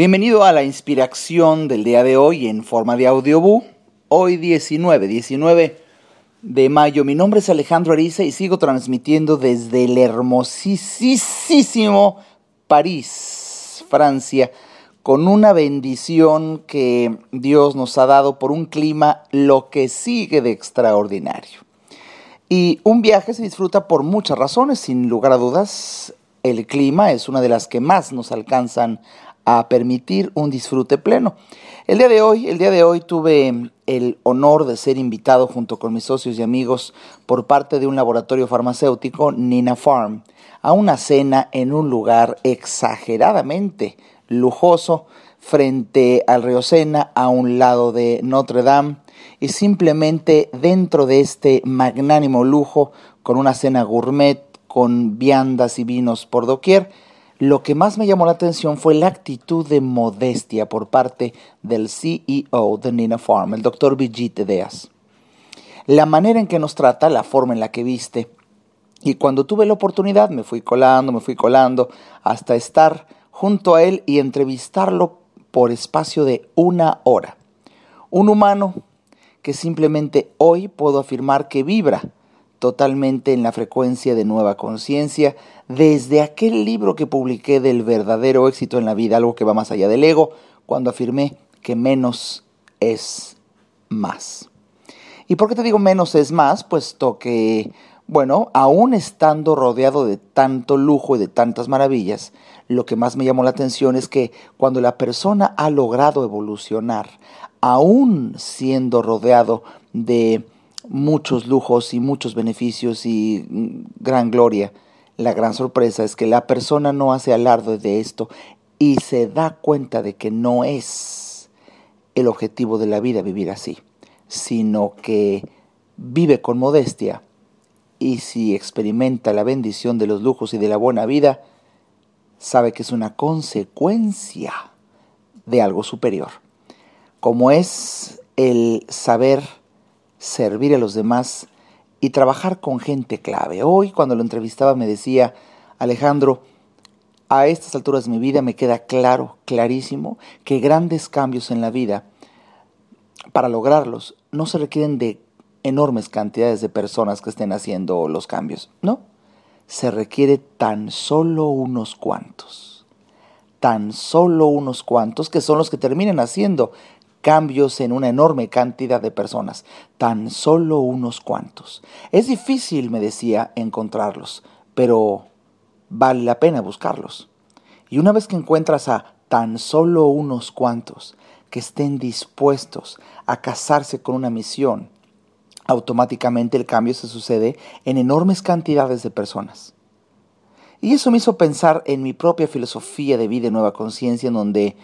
Bienvenido a la inspiración del día de hoy en forma de audiobook. Hoy 19, 19 de mayo. Mi nombre es Alejandro Ariza y sigo transmitiendo desde el hermosísimo París, Francia, con una bendición que Dios nos ha dado por un clima lo que sigue de extraordinario. Y un viaje se disfruta por muchas razones, sin lugar a dudas. El clima es una de las que más nos alcanzan a permitir un disfrute pleno. El día de hoy, el día de hoy tuve el honor de ser invitado junto con mis socios y amigos por parte de un laboratorio farmacéutico, Nina Farm, a una cena en un lugar exageradamente lujoso frente al río Sena, a un lado de Notre Dame, y simplemente dentro de este magnánimo lujo, con una cena gourmet, con viandas y vinos por doquier, lo que más me llamó la atención fue la actitud de modestia por parte del CEO de Nina Farm, el doctor Vijit Deas. La manera en que nos trata, la forma en la que viste. Y cuando tuve la oportunidad me fui colando, me fui colando hasta estar junto a él y entrevistarlo por espacio de una hora. Un humano que simplemente hoy puedo afirmar que vibra totalmente en la frecuencia de nueva conciencia, desde aquel libro que publiqué del verdadero éxito en la vida, algo que va más allá del ego, cuando afirmé que menos es más. ¿Y por qué te digo menos es más? Puesto que, bueno, aún estando rodeado de tanto lujo y de tantas maravillas, lo que más me llamó la atención es que cuando la persona ha logrado evolucionar, aún siendo rodeado de muchos lujos y muchos beneficios y mm, gran gloria. La gran sorpresa es que la persona no hace alarde de esto y se da cuenta de que no es el objetivo de la vida vivir así, sino que vive con modestia y si experimenta la bendición de los lujos y de la buena vida, sabe que es una consecuencia de algo superior, como es el saber servir a los demás y trabajar con gente clave. Hoy cuando lo entrevistaba me decía, Alejandro, a estas alturas de mi vida me queda claro, clarísimo, que grandes cambios en la vida, para lograrlos, no se requieren de enormes cantidades de personas que estén haciendo los cambios, no. Se requiere tan solo unos cuantos. Tan solo unos cuantos que son los que terminan haciendo cambios en una enorme cantidad de personas, tan solo unos cuantos. Es difícil, me decía, encontrarlos, pero vale la pena buscarlos. Y una vez que encuentras a tan solo unos cuantos que estén dispuestos a casarse con una misión, automáticamente el cambio se sucede en enormes cantidades de personas. Y eso me hizo pensar en mi propia filosofía de vida y nueva conciencia, en donde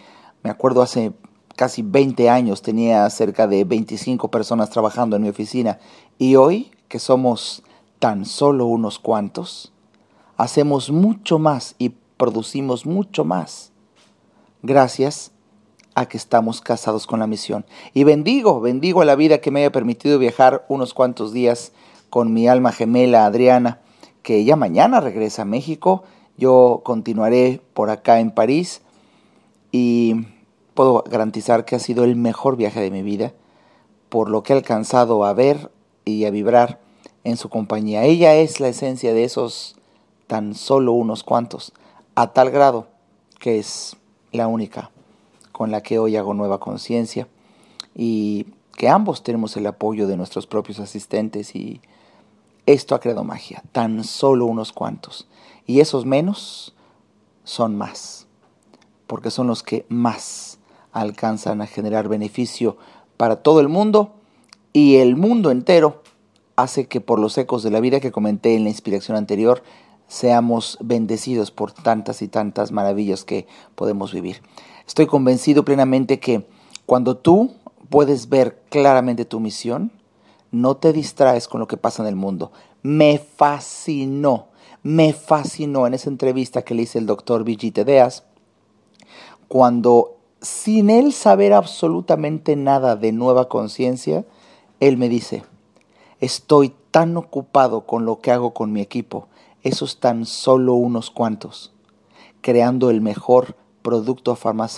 me acuerdo hace casi 20 años tenía cerca de 25 personas trabajando en mi oficina y hoy, que somos tan solo unos cuantos, hacemos mucho más y producimos mucho más gracias a que estamos casados con la misión. Y bendigo, bendigo a la vida que me haya permitido viajar unos cuantos días con mi alma gemela Adriana, que ya mañana regresa a México. Yo continuaré por acá en París y puedo garantizar que ha sido el mejor viaje de mi vida por lo que he alcanzado a ver y a vibrar en su compañía. Ella es la esencia de esos tan solo unos cuantos, a tal grado que es la única con la que hoy hago nueva conciencia y que ambos tenemos el apoyo de nuestros propios asistentes y esto ha creado magia, tan solo unos cuantos. Y esos menos son más, porque son los que más alcanzan a generar beneficio para todo el mundo y el mundo entero hace que por los ecos de la vida que comenté en la inspiración anterior seamos bendecidos por tantas y tantas maravillas que podemos vivir. Estoy convencido plenamente que cuando tú puedes ver claramente tu misión, no te distraes con lo que pasa en el mundo. Me fascinó, me fascinó en esa entrevista que le hice el doctor Vigite Deas, cuando sin él saber absolutamente nada de nueva conciencia, él me dice, estoy tan ocupado con lo que hago con mi equipo, esos tan solo unos cuantos, creando el mejor producto farmacéutico